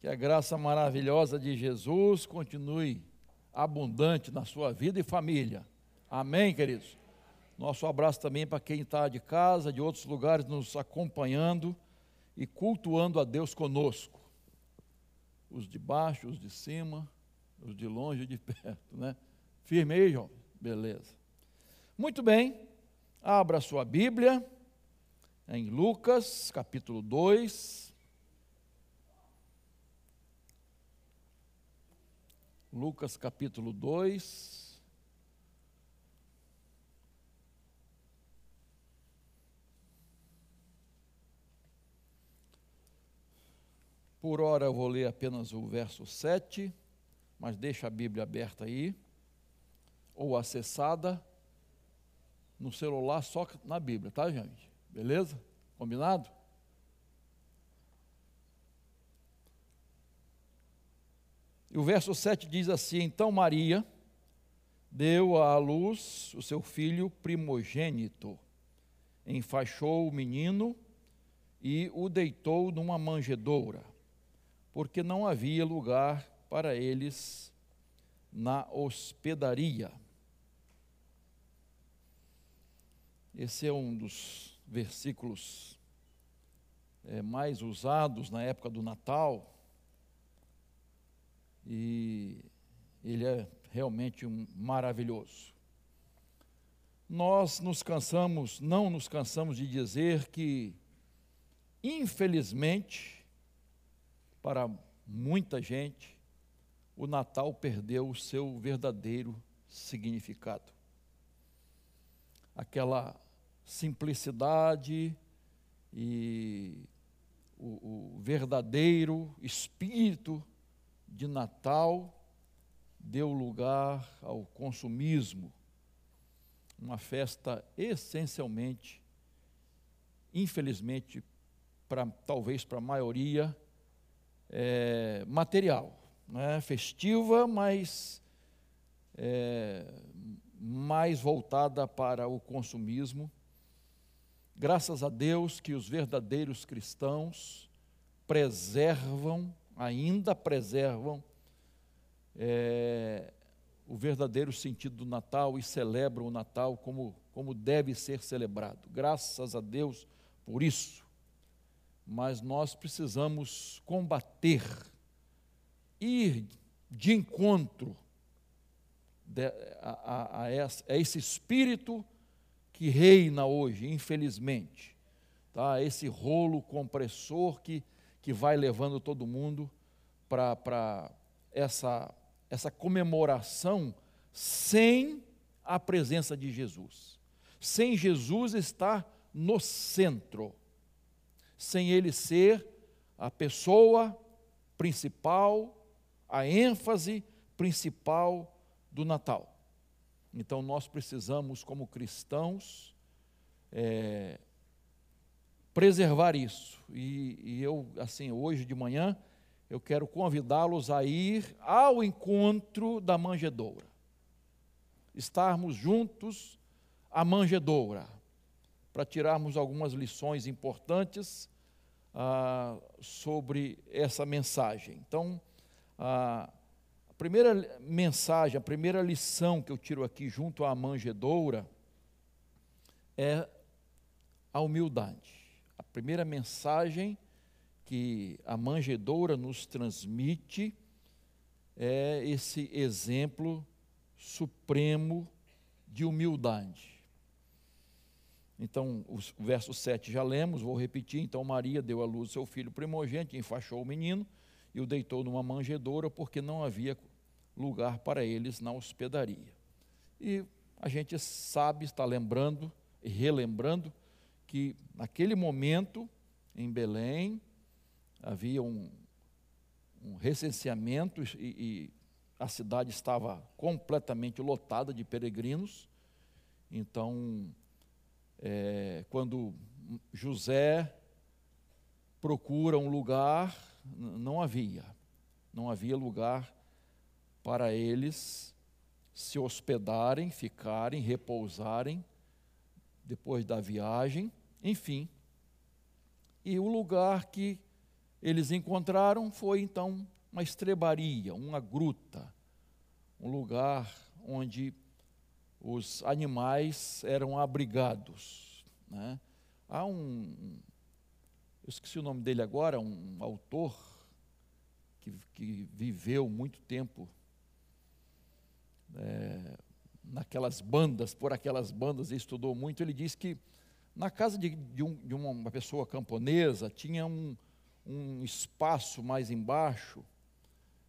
Que a graça maravilhosa de Jesus continue abundante na sua vida e família. Amém, queridos? Nosso abraço também para quem está de casa, de outros lugares, nos acompanhando e cultuando a Deus conosco. Os de baixo, os de cima, os de longe e de perto, né? Firme aí, João? Beleza. Muito bem, abra sua Bíblia em Lucas, capítulo 2. Lucas, capítulo 2. Por hora eu vou ler apenas o verso 7, mas deixa a Bíblia aberta aí, ou acessada no celular, só na Bíblia, tá, gente? Beleza? Combinado? O verso 7 diz assim: Então Maria deu à luz o seu filho primogênito, enfaixou o menino e o deitou numa manjedoura, porque não havia lugar para eles na hospedaria. Esse é um dos versículos é, mais usados na época do Natal. E ele é realmente um maravilhoso. Nós nos cansamos, não nos cansamos de dizer que, infelizmente, para muita gente, o Natal perdeu o seu verdadeiro significado. Aquela simplicidade e o, o verdadeiro espírito de Natal deu lugar ao consumismo, uma festa essencialmente, infelizmente, para talvez para a maioria, é, material, né? festiva, mas é, mais voltada para o consumismo Graças a Deus que os verdadeiros cristãos preservam, ainda preservam, é, o verdadeiro sentido do Natal e celebram o Natal como, como deve ser celebrado. Graças a Deus por isso. Mas nós precisamos combater, ir de encontro de, a, a, a esse espírito que reina hoje, infelizmente. Tá? Esse rolo compressor que, que vai levando todo mundo para essa, essa comemoração sem a presença de Jesus. Sem Jesus estar no centro. Sem ele ser a pessoa principal, a ênfase principal do Natal. Então nós precisamos, como cristãos, é, preservar isso. E, e eu, assim, hoje de manhã, eu quero convidá-los a ir ao encontro da manjedoura. Estarmos juntos à manjedoura, para tirarmos algumas lições importantes ah, sobre essa mensagem. Então, ah, primeira mensagem, a primeira lição que eu tiro aqui junto à manjedoura é a humildade. Primeira mensagem que a manjedoura nos transmite é esse exemplo supremo de humildade. Então, o verso 7 já lemos, vou repetir. Então, Maria deu à luz seu filho primogênito, enfaixou o menino e o deitou numa manjedoura, porque não havia lugar para eles na hospedaria. E a gente sabe, está lembrando e relembrando que naquele momento, em Belém, havia um, um recenseamento e, e a cidade estava completamente lotada de peregrinos. Então, é, quando José procura um lugar, não havia, não havia lugar para eles se hospedarem, ficarem, repousarem depois da viagem, enfim. E o lugar que eles encontraram foi então uma estrebaria, uma gruta, um lugar onde os animais eram abrigados. Né? Há um, eu esqueci o nome dele agora, um autor que, que viveu muito tempo é, naquelas bandas, por aquelas bandas, ele estudou muito. Ele diz que na casa de, de, um, de uma pessoa camponesa tinha um, um espaço mais embaixo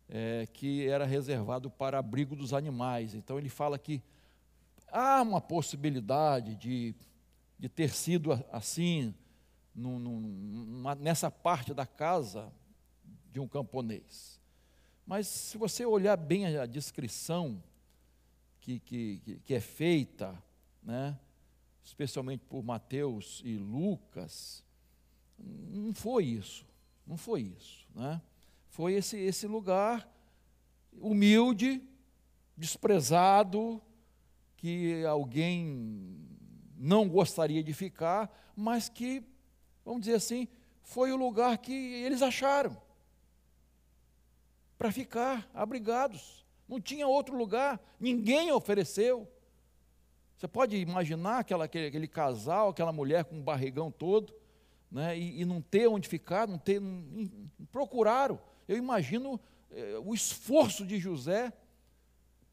é, que era reservado para abrigo dos animais. Então ele fala que há uma possibilidade de, de ter sido assim nessa parte da casa de um camponês. Mas se você olhar bem a descrição que, que, que é feita, né, especialmente por Mateus e Lucas, não foi isso, não foi isso. Né? Foi esse, esse lugar humilde, desprezado, que alguém não gostaria de ficar, mas que, vamos dizer assim, foi o lugar que eles acharam para ficar abrigados. Não tinha outro lugar, ninguém ofereceu. Você pode imaginar aquela, aquele, aquele casal, aquela mulher com um barrigão todo, né, e, e, não ter onde ficar, não ter, não, não procuraram. Eu imagino eh, o esforço de José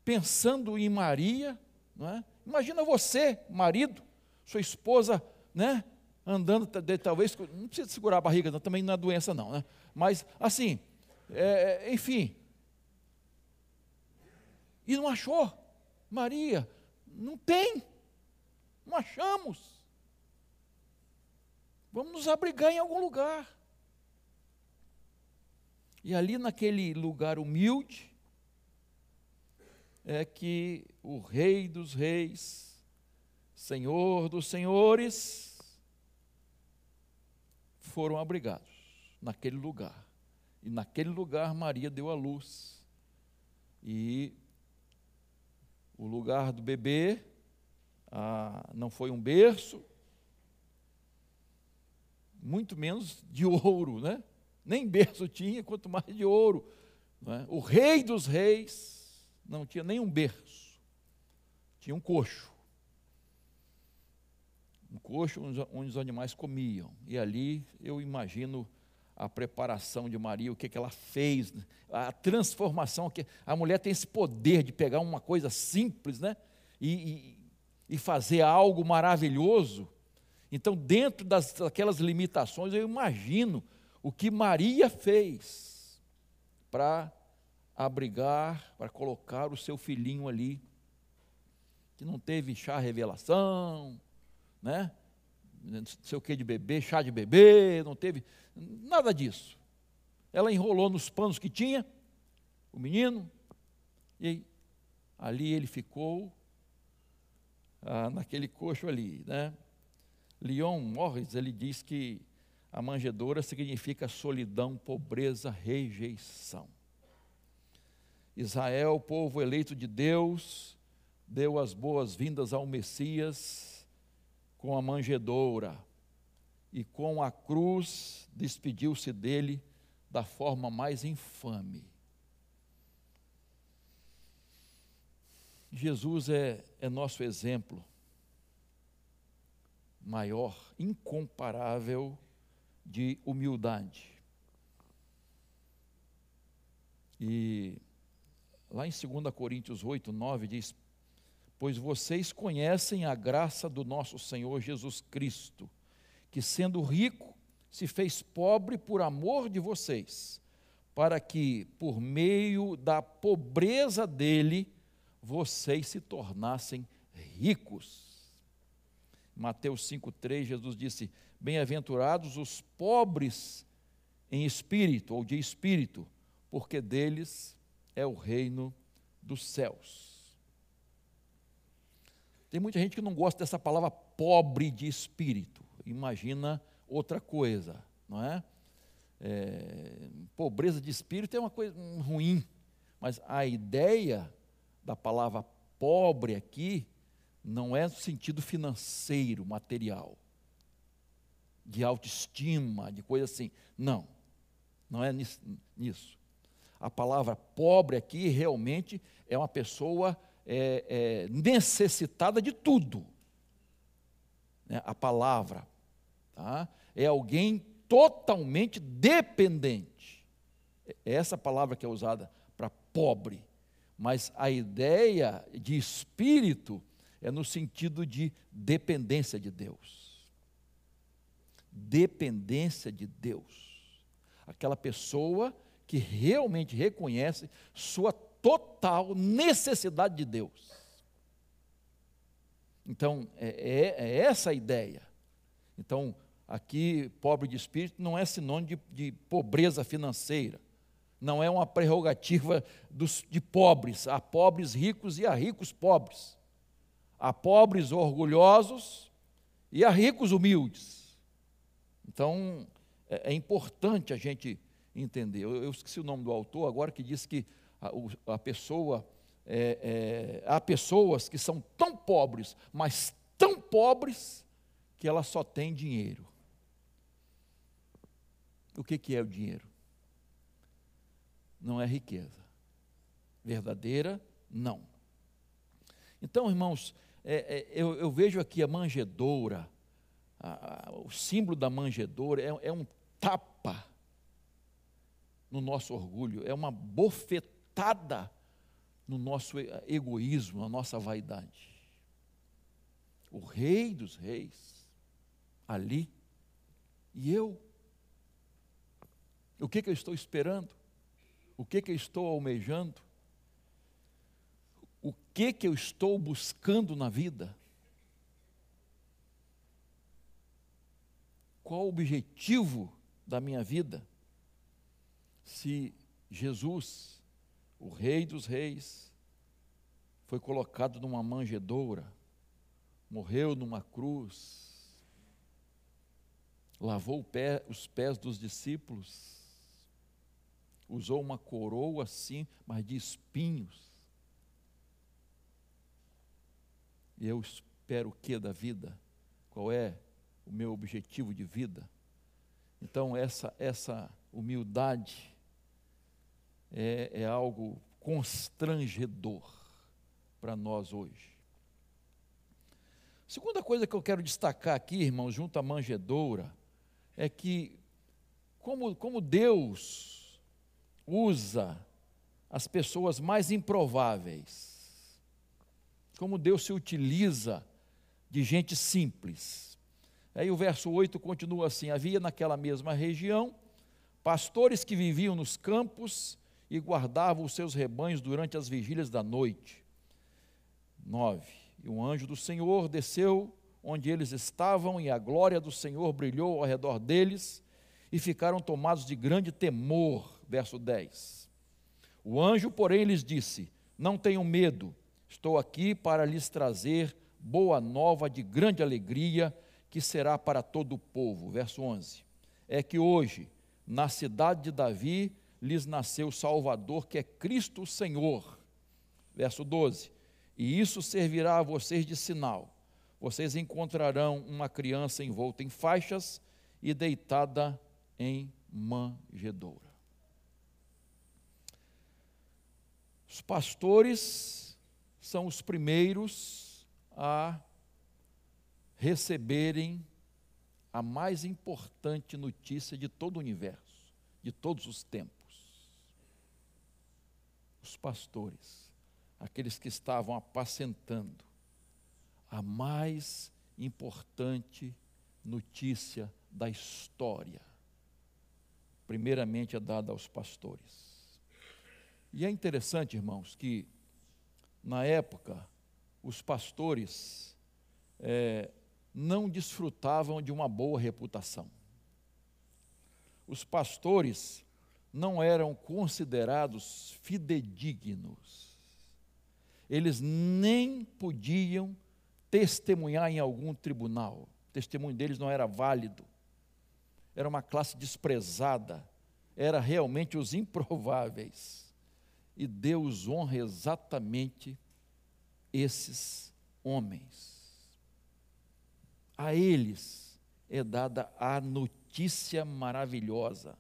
pensando em Maria, não é? Imagina você, marido, sua esposa, né, andando, talvez, não precisa segurar a barriga, não, também não é doença não, né? Mas assim, é, enfim, e não achou. Maria, não tem. Não achamos. Vamos nos abrigar em algum lugar. E ali naquele lugar humilde, é que o Rei dos Reis, Senhor dos Senhores, foram abrigados naquele lugar. E naquele lugar Maria deu a luz. E o lugar do bebê ah, não foi um berço, muito menos de ouro, né? Nem berço tinha, quanto mais de ouro. É? O rei dos reis não tinha nem um berço, tinha um coxo. Um coxo onde os animais comiam. E ali eu imagino a preparação de Maria, o que, que ela fez, a transformação, que a mulher tem esse poder de pegar uma coisa simples né? e, e, e fazer algo maravilhoso. Então, dentro das, daquelas limitações, eu imagino o que Maria fez para abrigar, para colocar o seu filhinho ali, que não teve chá revelação, né? Não sei o que de bebê, chá de bebê, não teve nada disso. Ela enrolou nos panos que tinha, o menino, e ali ele ficou, ah, naquele coxo ali, né? Leon Morris, ele diz que a manjedoura significa solidão, pobreza, rejeição. Israel, povo eleito de Deus, deu as boas-vindas ao Messias, com a manjedoura e com a cruz despediu-se dele da forma mais infame. Jesus é, é nosso exemplo maior, incomparável de humildade. E lá em 2 Coríntios 8, 9 diz: pois vocês conhecem a graça do nosso Senhor Jesus Cristo, que sendo rico, se fez pobre por amor de vocês, para que, por meio da pobreza dele, vocês se tornassem ricos. Mateus 5,3, Jesus disse: Bem-aventurados os pobres em espírito, ou de espírito, porque deles é o reino dos céus. Tem muita gente que não gosta dessa palavra pobre de espírito. Imagina outra coisa, não é? é pobreza de espírito é uma coisa ruim, mas a ideia da palavra pobre aqui não é no sentido financeiro, material, de autoestima, de coisa assim. Não. Não é nisso. A palavra pobre aqui realmente é uma pessoa é, é, necessitada de tudo. Né? A palavra tá? é alguém totalmente dependente. É essa palavra que é usada para pobre. Mas a ideia de espírito é no sentido de dependência de Deus. Dependência de Deus. Aquela pessoa que realmente reconhece sua total necessidade de Deus. Então, é, é, é essa a ideia. Então, aqui, pobre de espírito não é sinônimo de, de pobreza financeira. Não é uma prerrogativa dos, de pobres. Há pobres ricos e há ricos pobres. Há pobres orgulhosos e há ricos humildes. Então, é, é importante a gente entender. Eu, eu, esqueci o nome do autor agora que disse que a, pessoa. É, é, há pessoas que são tão pobres, mas tão pobres, que ela só tem dinheiro. O que, que é o dinheiro? Não é riqueza. Verdadeira, não. Então, irmãos, é, é, eu, eu, vejo aqui a manjedoura, a, a, o símbolo da manjedoura é, é um tapa no nosso orgulho, é uma bofetada no nosso egoísmo, na nossa vaidade. O Rei dos Reis, ali, e eu. O que, que eu estou esperando? O que, que eu estou almejando? O que, que eu estou buscando na vida? Qual o objetivo da minha vida? Se Jesus, o Rei dos Reis, foi colocado numa manjedoura, morreu numa cruz, lavou pé, os pés dos discípulos, usou uma coroa assim, mas de espinhos. E eu espero o que da vida? Qual é o meu objetivo de vida? Então, essa, essa humildade é, é algo constrangedor para nós hoje. Segunda coisa que eu quero destacar aqui, irmãos, junto à manjedoura, é que como, como Deus usa as pessoas mais improváveis. Como Deus se utiliza de gente simples. Aí o verso 8 continua assim: Havia naquela mesma região pastores que viviam nos campos e guardavam os seus rebanhos durante as vigílias da noite. 9. E um anjo do Senhor desceu onde eles estavam, e a glória do Senhor brilhou ao redor deles, e ficaram tomados de grande temor verso 10. O anjo, porém, lhes disse: Não tenham medo, estou aqui para lhes trazer boa nova de grande alegria, que será para todo o povo. Verso 11. É que hoje, na cidade de Davi, lhes nasceu o Salvador, que é Cristo o Senhor. Verso 12. E isso servirá a vocês de sinal. Vocês encontrarão uma criança envolta em faixas e deitada em manjedoura. Os pastores são os primeiros a receberem a mais importante notícia de todo o universo, de todos os tempos. Os pastores, aqueles que estavam apacentando a mais importante notícia da história, primeiramente é dada aos pastores. E é interessante, irmãos, que na época os pastores é, não desfrutavam de uma boa reputação. Os pastores não eram considerados fidedignos. Eles nem podiam testemunhar em algum tribunal. O testemunho deles não era válido. Era uma classe desprezada. Era realmente os improváveis. E Deus honra exatamente esses homens. A eles é dada a notícia maravilhosa.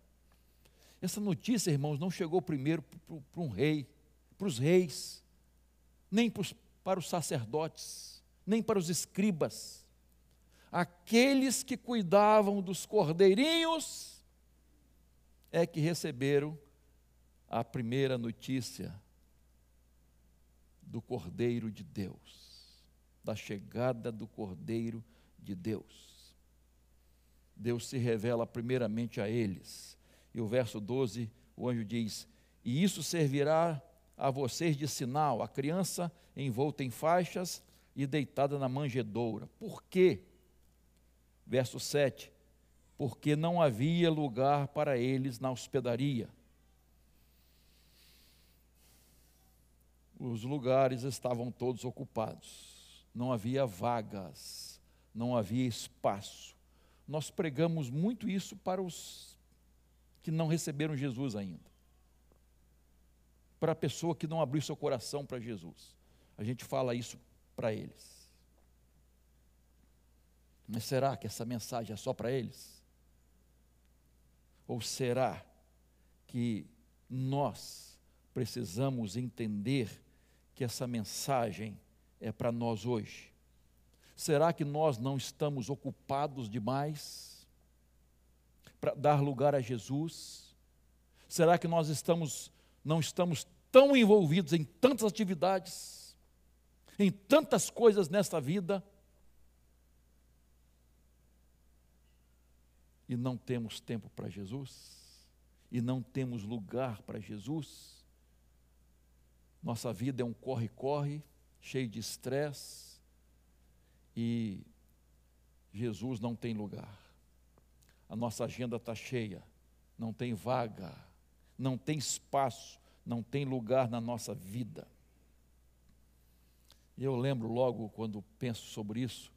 Essa notícia, irmãos, não chegou primeiro para um rei, para os reis, nem para os sacerdotes, nem para os escribas. Aqueles que cuidavam dos cordeirinhos é que receberam a primeira notícia do Cordeiro de Deus, da chegada do Cordeiro de Deus. Deus se revela primeiramente a eles. E o verso 12, o anjo diz: E isso servirá a vocês de sinal, a criança envolta em faixas e deitada na manjedoura. Por quê? Verso 7: Porque não havia lugar para eles na hospedaria. os lugares estavam todos ocupados, não havia vagas, não havia espaço. Nós pregamos muito isso para os que não receberam Jesus ainda, para a pessoa que não abriu seu coração para Jesus. A gente fala isso para eles. Mas será que essa mensagem é só para eles? Ou será que nós precisamos entender que essa mensagem é para nós hoje? Será que nós não estamos ocupados demais para dar lugar a Jesus? Será que nós estamos não estamos tão envolvidos em tantas atividades, em tantas coisas nesta vida e não temos tempo para Jesus? E não temos lugar para Jesus? Nossa vida é um corre-corre, cheio de estresse, e Jesus não tem lugar. A nossa agenda está cheia, não tem vaga, não tem espaço, não tem lugar na nossa vida. E eu lembro logo, quando penso sobre isso,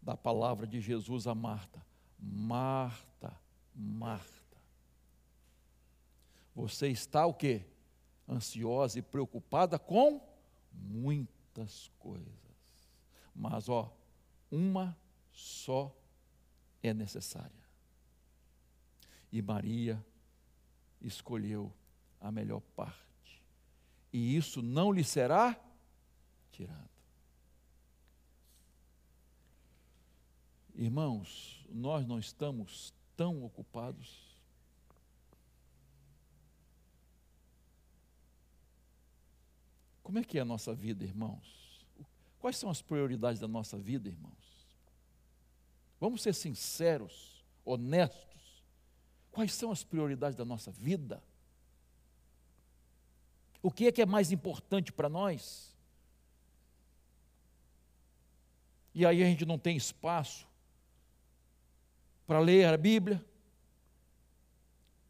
da palavra de Jesus a Marta: Marta, Marta, você está o quê? ansiosa e preocupada com muitas coisas. Mas, ó, uma só é necessária. E Maria escolheu a melhor parte. E isso não lhe será tirado. Irmãos, nós não estamos tão ocupados Como é que é a nossa vida, irmãos? Quais são as prioridades da nossa vida, irmãos? Vamos ser sinceros, honestos. Quais são as prioridades da nossa vida? O que é que é mais importante para nós? E aí a gente não tem espaço para ler a Bíblia,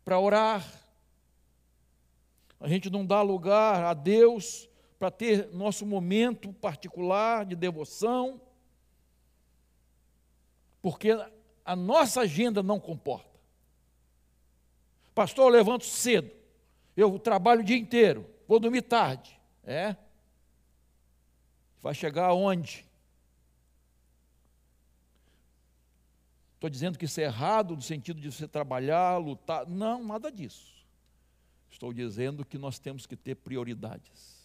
para orar, a gente não dá lugar a Deus para ter nosso momento particular de devoção, porque a nossa agenda não comporta. Pastor, eu levanto cedo, eu trabalho o dia inteiro, vou dormir tarde. É? Vai chegar aonde? Estou dizendo que isso é errado no sentido de você trabalhar, lutar. Não, nada disso. Estou dizendo que nós temos que ter prioridades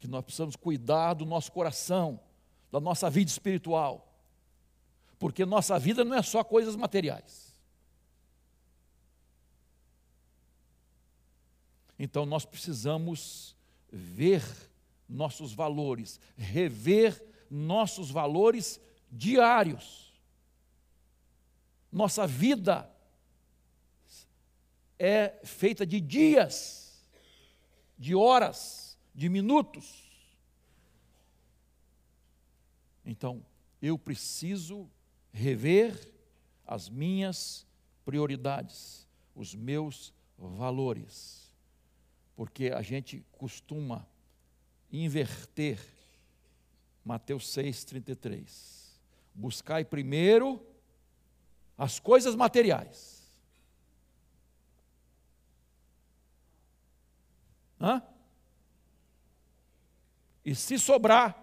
que nós precisamos cuidar do nosso coração, da nossa vida espiritual, porque nossa vida não é só coisas materiais. Então nós precisamos ver nossos valores, rever nossos valores diários. Nossa vida é feita de dias, de horas, de minutos. Então, eu preciso rever as minhas prioridades, os meus valores, porque a gente costuma inverter Mateus 6,33. Buscai primeiro as coisas materiais. Hã? E se sobrar,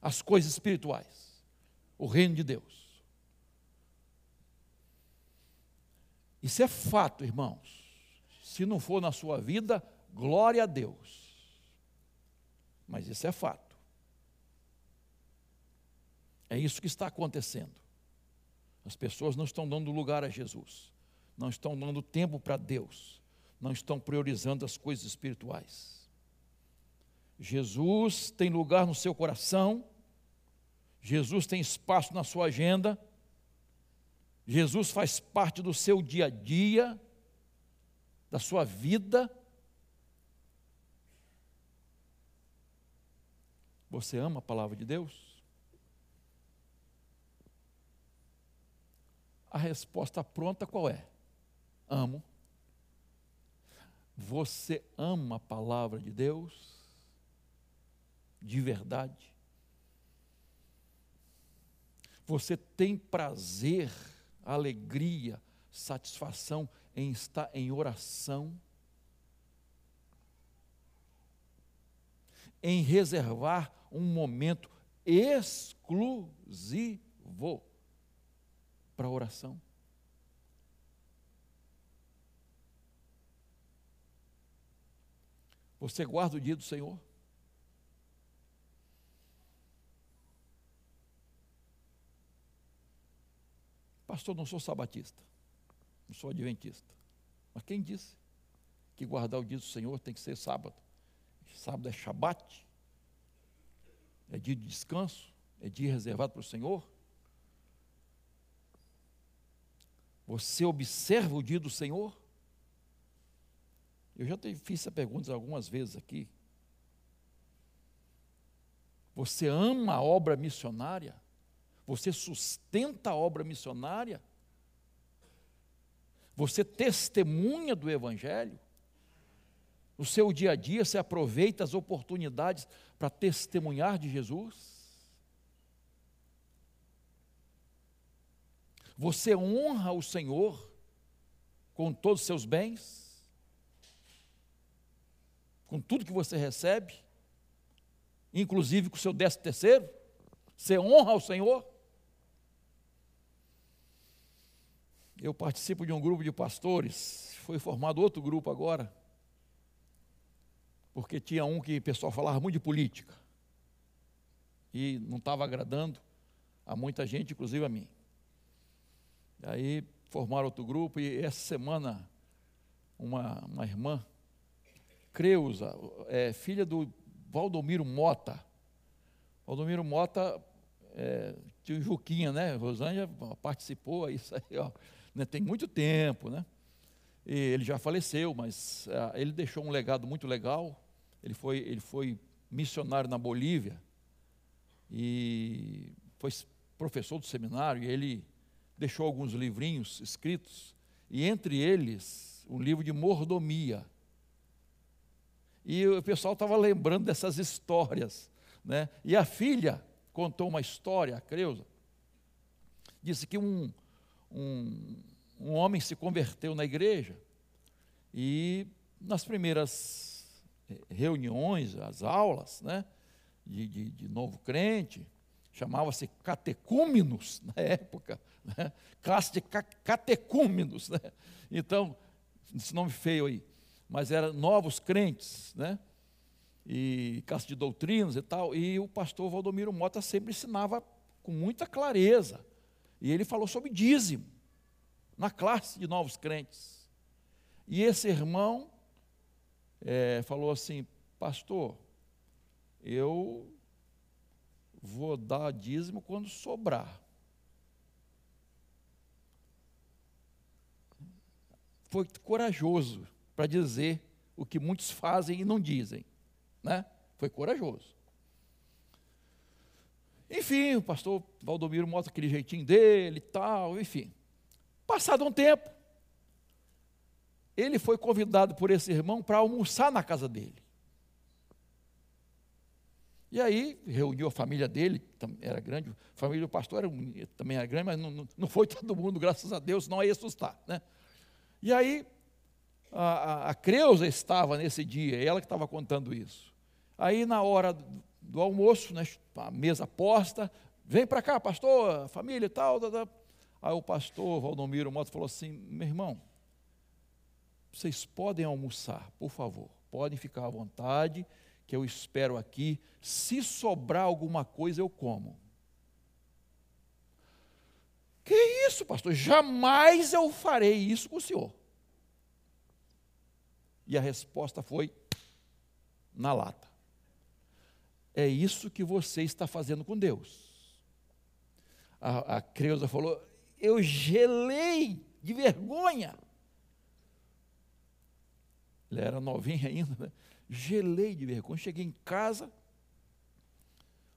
as coisas espirituais, o reino de Deus. Isso é fato, irmãos. Se não for na sua vida, glória a Deus. Mas isso é fato. É isso que está acontecendo. As pessoas não estão dando lugar a Jesus, não estão dando tempo para Deus, não estão priorizando as coisas espirituais. Jesus tem lugar no seu coração, Jesus tem espaço na sua agenda, Jesus faz parte do seu dia a dia, da sua vida. Você ama a palavra de Deus? A resposta pronta qual é? Amo. Você ama a palavra de Deus? De verdade? Você tem prazer, alegria, satisfação em estar em oração? Em reservar um momento exclusivo para oração. Você guarda o dia do Senhor? Pastor, não sou sabatista, não sou adventista. Mas quem disse que guardar o dia do Senhor tem que ser sábado? Sábado é shabat, é dia de descanso, é dia reservado para o Senhor. Você observa o dia do Senhor? Eu já fiz essa pergunta algumas vezes aqui. Você ama a obra missionária? Você sustenta a obra missionária? Você testemunha do Evangelho? No seu dia a dia, você aproveita as oportunidades para testemunhar de Jesus? Você honra o Senhor com todos os seus bens? Com tudo que você recebe? Inclusive com o seu décimo terceiro? Você honra o Senhor? Eu participo de um grupo de pastores, foi formado outro grupo agora, porque tinha um que o pessoal falava muito de política, e não estava agradando a muita gente, inclusive a mim. Aí formaram outro grupo e essa semana uma, uma irmã, Creuza, é, filha do Valdomiro Mota. Valdomiro Mota, é, tio Juquinha, né? Rosângela participou, isso aí, ó, né? tem muito tempo, né? E ele já faleceu, mas é, ele deixou um legado muito legal. Ele foi, ele foi missionário na Bolívia e foi professor do seminário. E ele deixou alguns livrinhos escritos, e entre eles, um livro de mordomia. E o pessoal estava lembrando dessas histórias. Né? E a filha contou uma história, a Creuza, disse que um, um, um homem se converteu na igreja e nas primeiras reuniões, as aulas né, de, de, de novo crente, chamava-se catecúmenos na época, né? classe de catecúmenos. Né? Então, esse nome feio aí, mas eram novos crentes, né? e classe de doutrinas e tal, e o pastor Valdomiro Mota sempre ensinava com muita clareza, e ele falou sobre dízimo, na classe de novos crentes. E esse irmão é, falou assim, pastor, eu vou dar dízimo quando sobrar. Foi corajoso para dizer o que muitos fazem e não dizem, né? Foi corajoso. Enfim, o pastor Valdomiro mostra aquele jeitinho dele e tal, enfim. Passado um tempo, ele foi convidado por esse irmão para almoçar na casa dele. E aí reuniu a família dele, era grande, a família do pastor era, também era grande, mas não, não foi todo mundo, graças a Deus, não ia assustar. Né? E aí a, a, Creuza estava nesse dia, ela que estava contando isso. Aí na hora do, almoço, né, a mesa posta, vem para cá, pastor, família e tal, tal. Aí o pastor Valdomiro Mota falou assim: meu irmão, Vocês podem almoçar, por favor. Podem ficar à vontade, que eu espero aqui. Se sobrar alguma coisa, eu como. Que isso, pastor? Jamais eu farei isso com o senhor. E a resposta foi na lata. É isso que você está fazendo com Deus. A, a Creuza falou: Eu gelei de vergonha. Ela era novinha ainda, né? Gelei de vergonha. Cheguei em casa,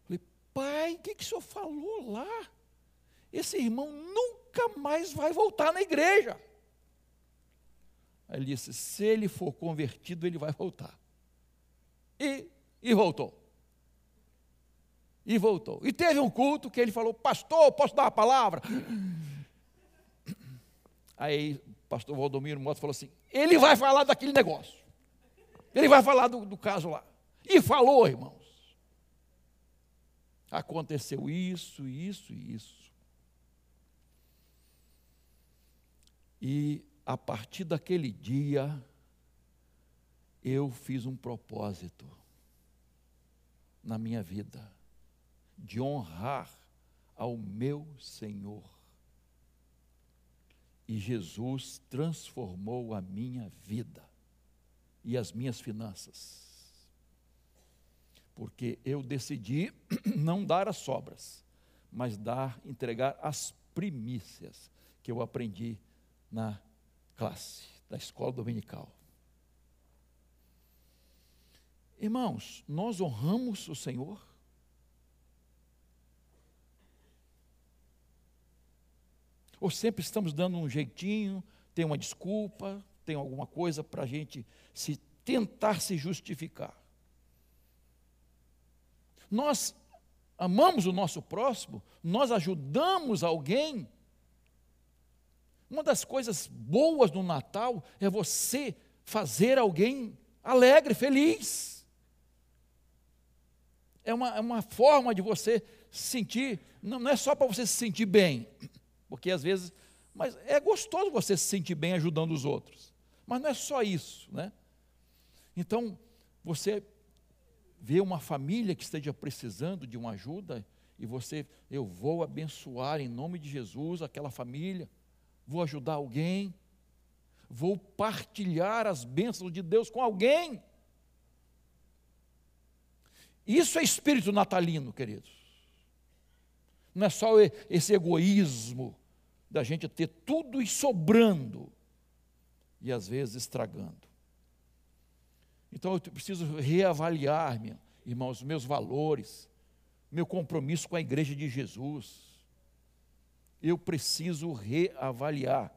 falei: Pai, o que, que o senhor falou lá? Esse irmão nunca mais vai voltar na igreja. Aí ele disse: Se ele for convertido, ele vai voltar. E, e voltou. E voltou. E teve um culto que ele falou: Pastor, posso dar uma palavra? Aí o pastor Valdomiro Mota falou assim: Ele vai falar daquele negócio. Ele vai falar do, do caso lá. E falou, irmãos. Aconteceu isso, isso e isso. E a partir daquele dia, eu fiz um propósito na minha vida de honrar ao meu Senhor. E Jesus transformou a minha vida e as minhas finanças. Porque eu decidi não dar as sobras, mas dar, entregar as primícias que eu aprendi na classe da escola dominical. Irmãos, nós honramos o Senhor Ou sempre estamos dando um jeitinho, tem uma desculpa, tem alguma coisa para a gente se tentar se justificar. Nós amamos o nosso próximo, nós ajudamos alguém. Uma das coisas boas no Natal é você fazer alguém alegre, feliz. É uma, é uma forma de você se sentir, não, não é só para você se sentir bem, porque às vezes, mas é gostoso você se sentir bem ajudando os outros. Mas não é só isso, né? Então, você vê uma família que esteja precisando de uma ajuda e você, eu vou abençoar em nome de Jesus aquela família, vou ajudar alguém, vou partilhar as bênçãos de Deus com alguém. Isso é espírito natalino, queridos. Não é só esse egoísmo da gente ter tudo e sobrando e às vezes estragando. Então eu preciso reavaliar, meu, irmãos, meus valores, meu compromisso com a igreja de Jesus. Eu preciso reavaliar.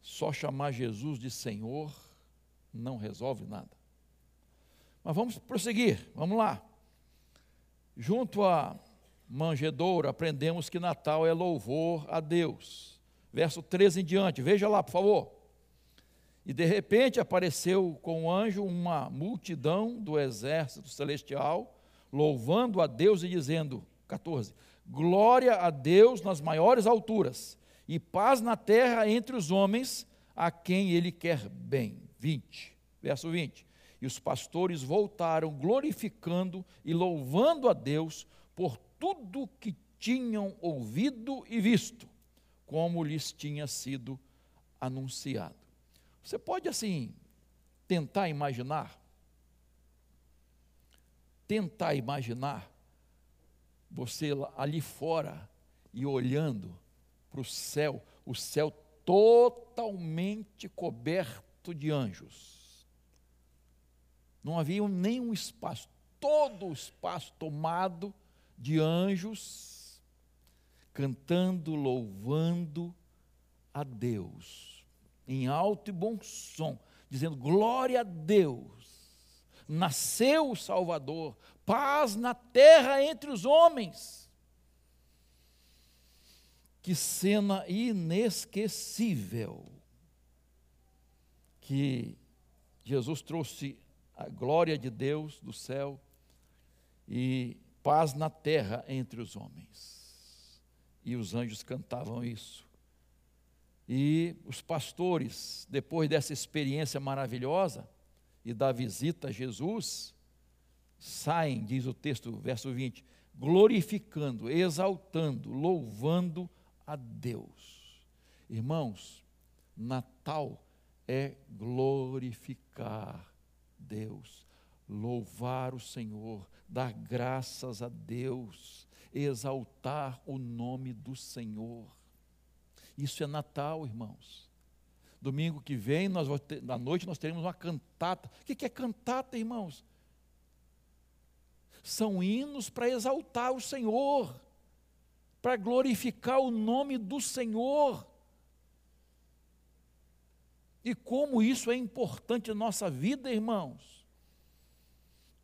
Só chamar Jesus de Senhor não resolve nada. Mas vamos prosseguir, vamos lá. Junto a manjedoura, aprendemos que Natal é louvor a Deus. Verso 13 em diante, veja lá, por favor. E de repente apareceu com o anjo uma multidão do exército celestial, louvando a Deus e dizendo, 14: Glória a Deus nas maiores alturas, e paz na terra entre os homens, a quem ele quer bem. 20, verso 20. E os pastores voltaram glorificando e louvando a Deus por tudo que tinham ouvido e visto, como lhes tinha sido anunciado. Você pode, assim, tentar imaginar? Tentar imaginar você ali fora e olhando para o céu, o céu totalmente coberto de anjos. Não havia nenhum espaço, todo o espaço tomado de anjos cantando, louvando a Deus, em alto e bom som, dizendo: Glória a Deus, nasceu o Salvador, paz na terra entre os homens. Que cena inesquecível que Jesus trouxe a glória de Deus do céu e paz na terra entre os homens. E os anjos cantavam isso. E os pastores, depois dessa experiência maravilhosa e da visita a Jesus, saem, diz o texto, verso 20, glorificando, exaltando, louvando a Deus. Irmãos, Natal é glorificar Deus, louvar o Senhor, dar graças a Deus, exaltar o nome do Senhor. Isso é Natal, irmãos. Domingo que vem, nós ter, na noite, nós teremos uma cantata. O que é cantata, irmãos? São hinos para exaltar o Senhor, para glorificar o nome do Senhor. E como isso é importante na nossa vida, irmãos.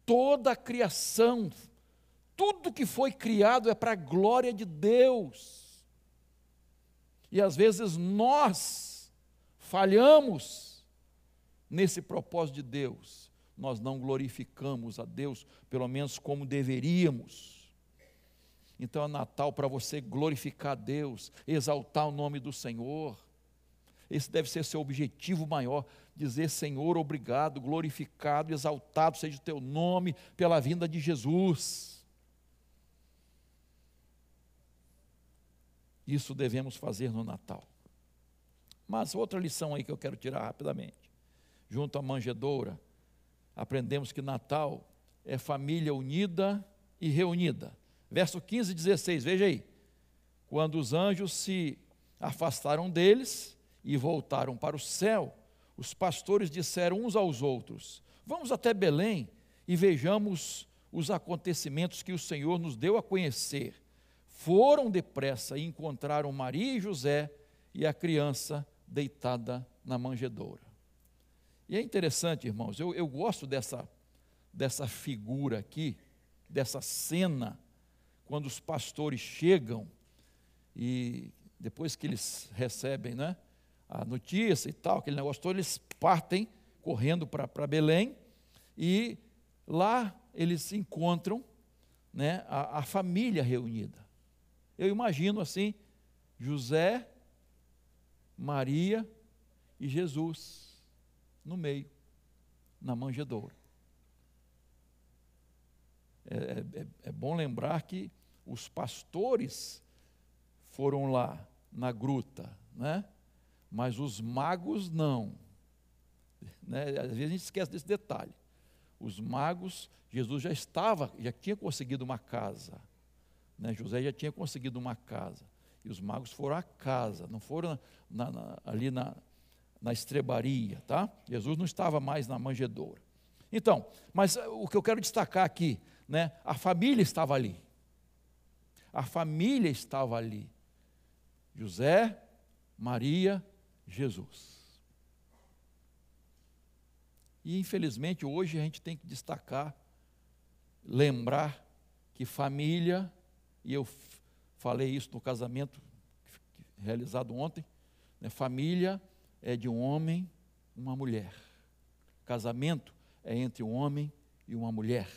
Toda a criação, tudo que foi criado é para a glória de Deus. E às vezes nós falhamos nesse propósito de Deus. Nós não glorificamos a Deus, pelo menos como deveríamos. Então é Natal para você glorificar a Deus, exaltar o nome do Senhor. Esse deve ser seu objetivo maior, dizer Senhor, obrigado, glorificado, exaltado seja o teu nome pela vinda de Jesus. Isso devemos fazer no Natal. Mas outra lição aí que eu quero tirar rapidamente. Junto à manjedoura, aprendemos que Natal é família unida e reunida. Verso 15 e 16, veja aí. Quando os anjos se afastaram deles e voltaram para o céu, os pastores disseram uns aos outros: Vamos até Belém e vejamos os acontecimentos que o Senhor nos deu a conhecer foram depressa e encontraram Maria e José e a criança deitada na manjedoura. E é interessante, irmãos, eu, eu gosto dessa, dessa figura aqui, dessa cena, quando os pastores chegam e depois que eles recebem né, a notícia e tal, aquele negócio todo, eles partem correndo para Belém e lá eles encontram né, a, a família reunida. Eu imagino assim: José, Maria e Jesus no meio, na manjedoura. É, é, é, é bom lembrar que os pastores foram lá na gruta, né? Mas os magos não. Né? Às vezes a gente esquece desse detalhe. Os magos, Jesus já estava, já tinha conseguido uma casa né? José já tinha conseguido uma casa. E os magos foram à casa, não foram na, na, ali na, na estrebaria, tá? Jesus não estava mais na manjedoura. Então, mas eh, o que eu quero destacar aqui, né? A família estava ali. A família estava ali. José, Maria, Jesus. E infelizmente hoje a gente tem que destacar, lembrar que família e eu falei isso no casamento realizado ontem, né? família é de um homem, uma mulher. Casamento é entre um homem e uma mulher.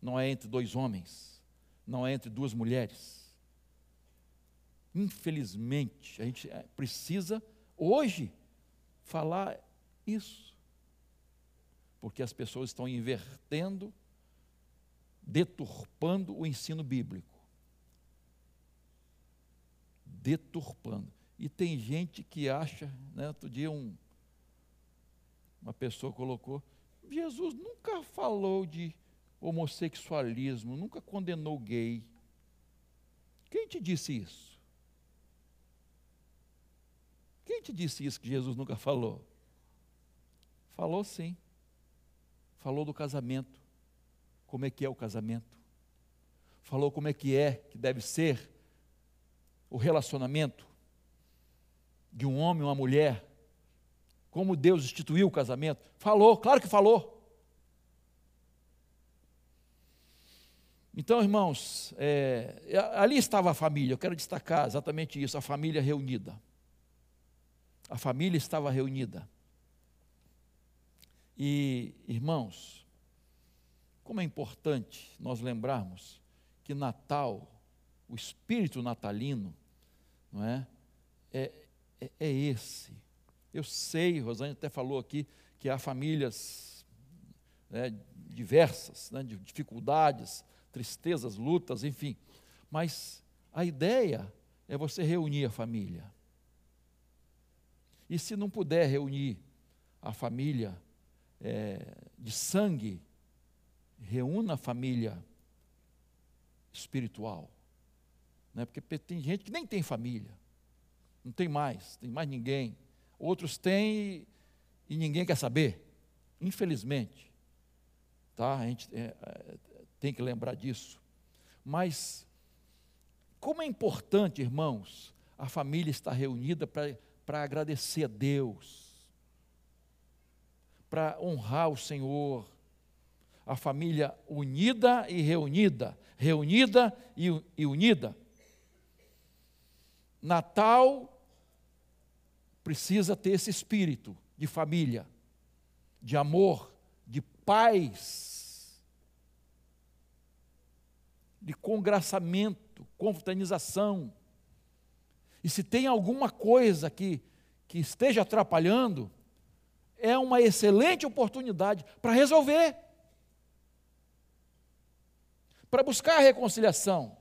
Não é entre dois homens, não é entre duas mulheres. Infelizmente, a gente é, precisa hoje falar isso. Porque as pessoas estão invertendo, deturpando o ensino bíblico deturpando. E tem gente que acha, né, outro dia um, uma pessoa colocou, Jesus nunca falou de homossexualismo, nunca condenou gay. Quem te disse isso? Quem te disse isso que Jesus nunca falou? Falou sim. Falou do casamento. Como é que é o casamento? Falou como é que é, que deve ser o relacionamento de um homem e uma mulher, como Deus instituiu o casamento? Falou, claro que falou. Então, irmãos, é, ali estava a família, eu quero destacar exatamente isso, a família reunida. A família estava reunida. E, irmãos, como é importante nós lembrarmos que Natal o espírito natalino, não é? é? é, é esse. Eu sei, Rosane até falou aqui, que há famílias né, diversas, né, de dificuldades, tristezas, lutas, enfim. Mas a ideia é você reunir a família. E se não puder reunir a família é, de sangue, reúna a família espiritual. Né? Porque tem gente que nem tem família, não tem mais, tem mais ninguém. Outros têm e, e ninguém quer saber, infelizmente. Tá? A gente é, é, tem que lembrar disso. Mas, como é importante, irmãos, a família estar reunida para agradecer a Deus, para honrar o Senhor, a família unida e reunida, reunida e, e unida. Natal precisa ter esse espírito de família, de amor, de paz, de congraçamento, confraternização. E se tem alguma coisa que, que esteja atrapalhando, é uma excelente oportunidade para resolver para buscar a reconciliação,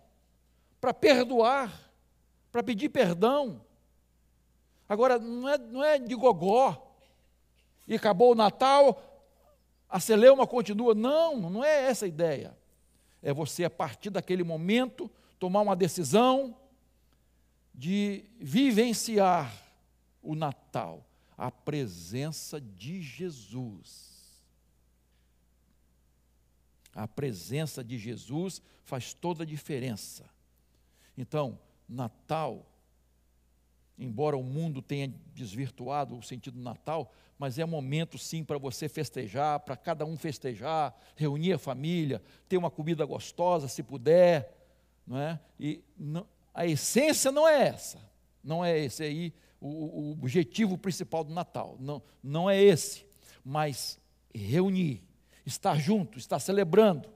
para perdoar, para pedir perdão. Agora, não é, não é de gogó, e acabou o Natal, a celeuma continua. Não, não é essa a ideia. É você, a partir daquele momento, tomar uma decisão de vivenciar o Natal, a presença de Jesus. A presença de Jesus faz toda a diferença. Então, Natal, embora o mundo tenha desvirtuado o sentido do Natal, mas é momento sim para você festejar, para cada um festejar, reunir a família, ter uma comida gostosa, se puder, não é? E não, a essência não é essa, não é esse aí o, o objetivo principal do Natal, não, não é esse, mas reunir, estar junto, estar celebrando.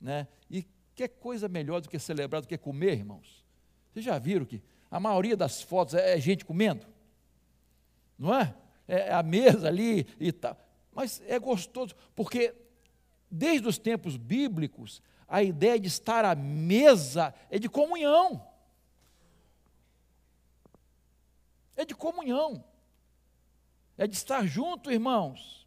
Né? E que coisa melhor do que celebrar, do que comer, irmãos? Vocês já viram que a maioria das fotos é, é gente comendo? Não é? É a mesa ali e tal. Mas é gostoso, porque desde os tempos bíblicos, a ideia de estar à mesa é de comunhão. É de comunhão. É de estar junto, irmãos.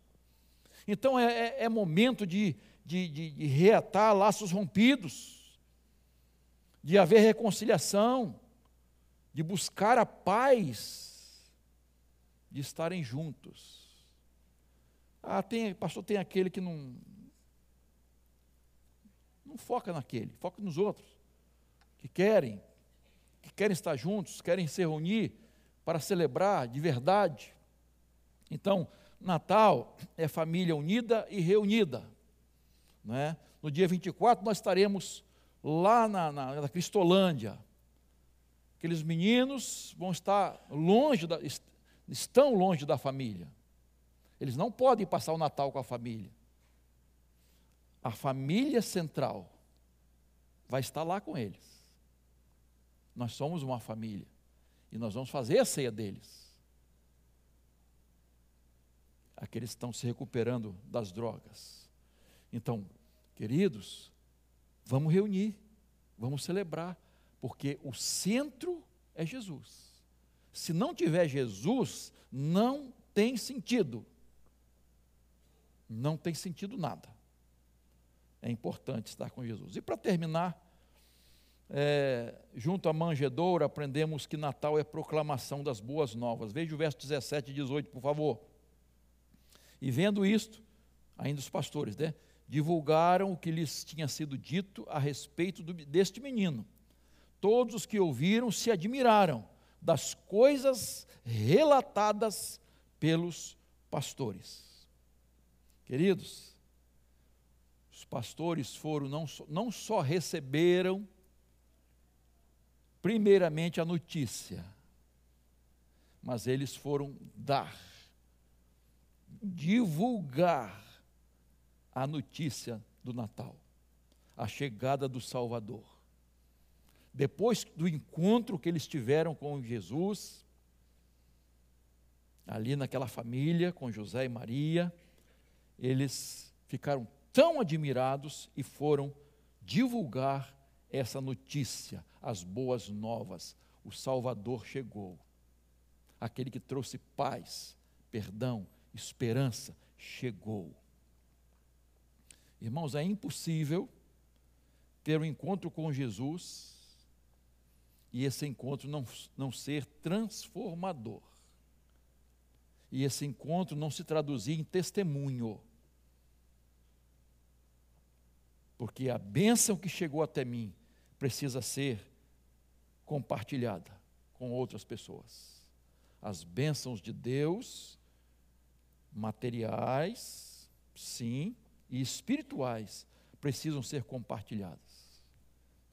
Então é, é, é momento de, de, de, de reatar laços rompidos, de haver reconciliação, de buscar a paz, de estarem juntos. Ah, tem, pastor, tem aquele que não, não foca naquele, foca nos outros, que querem, que querem estar juntos, querem se reunir para celebrar de verdade. Então, Natal é família unida e reunida. Né? No dia 24 nós estaremos lá na, na, na Cristolândia. Aqueles meninos vão estar longe, da, estão longe da família. Eles não podem passar o Natal com a família. A família central vai estar lá com eles. Nós somos uma família. E nós vamos fazer a ceia deles aqueles que estão se recuperando das drogas. Então, queridos, vamos reunir, vamos celebrar, porque o centro é Jesus. Se não tiver Jesus, não tem sentido. Não tem sentido nada. É importante estar com Jesus. E para terminar, é, junto à manjedoura, aprendemos que Natal é proclamação das boas novas. Veja o verso 17 e 18, por favor. E vendo isto, ainda os pastores, né, divulgaram o que lhes tinha sido dito a respeito do, deste menino. Todos os que ouviram se admiraram das coisas relatadas pelos pastores. Queridos, os pastores foram, não não só receberam, primeiramente, a notícia, mas eles foram dar divulgar a notícia do Natal, a chegada do Salvador. Depois do encontro que eles tiveram com Jesus, ali naquela família, com José e Maria, eles ficaram tão admirados e foram divulgar essa notícia, as boas novas. O Salvador chegou. Aquele que trouxe paz, perdão, esperança, chegou. Irmãos, é impossível ter um encontro com Jesus e esse encontro não, não ser transformador. E esse encontro não se traduzir em testemunho. Porque a bênção que chegou até mim precisa ser compartilhada com outras pessoas. As bênçãos de Deus, materiais, sim, e espirituais, precisam ser compartilhadas.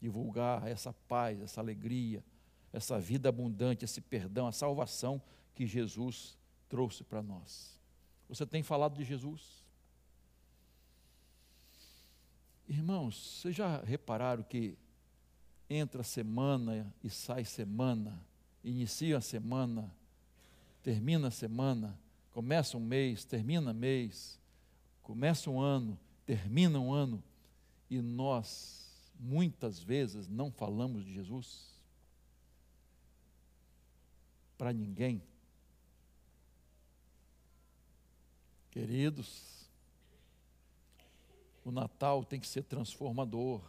Divulgar essa paz, essa alegria, essa vida abundante, esse perdão, a salvação que Jesus trouxe para nós. Você tem falado de Jesus? Irmãos, vocês já repararam que entra semana e sai semana, inicia a semana, termina a semana, começa um mês, termina mês, começa um ano, termina um ano, e nós, muitas vezes, não falamos de Jesus para ninguém. Queridos, o Natal tem que ser transformador.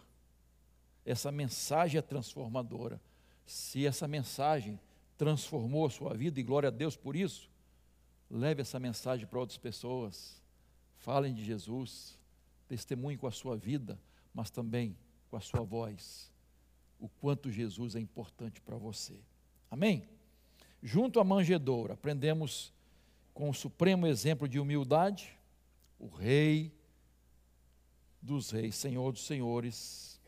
Essa mensagem é transformadora. Se essa mensagem transformou a sua vida, e glória a Deus por isso, leve essa mensagem para outras pessoas. Falem de Jesus, testemunhem com a sua vida, mas também com a sua voz, o quanto Jesus é importante para você. Amém? Junto à manjedoura, aprendemos com o supremo exemplo de humildade, o Rei dos Reis, Senhor dos Senhores,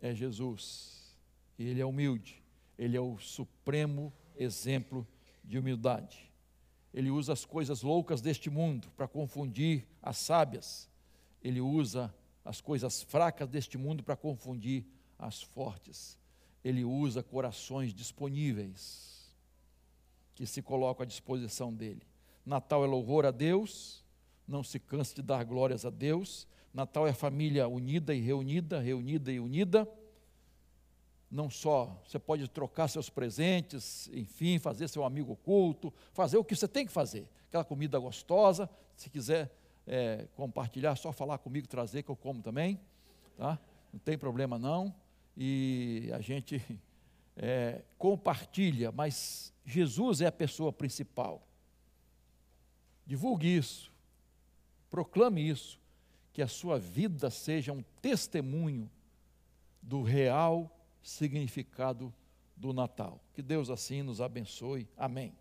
é Jesus. Ele é humilde, ele é o supremo exemplo de humildade. Ele usa as coisas loucas deste mundo para confundir as sábias. Ele usa as coisas fracas deste mundo para confundir as fortes. Ele usa corações disponíveis que se colocam à disposição dele. Natal é louvor a Deus, não se canse de dar glórias a Deus. Natal é família unida e reunida, reunida e unida. Não só você pode trocar seus presentes, enfim, fazer seu amigo oculto, fazer o que você tem que fazer. Aquela comida gostosa, se quiser é, compartilhar, só falar comigo, trazer que eu como também, tá? Não tem problema não. E a gente é, compartilha, mas Jesus é a pessoa principal. Divulgue isso, proclame isso, que a sua vida seja um testemunho do real significado do Natal. Que Deus assim nos abençoe. Amém.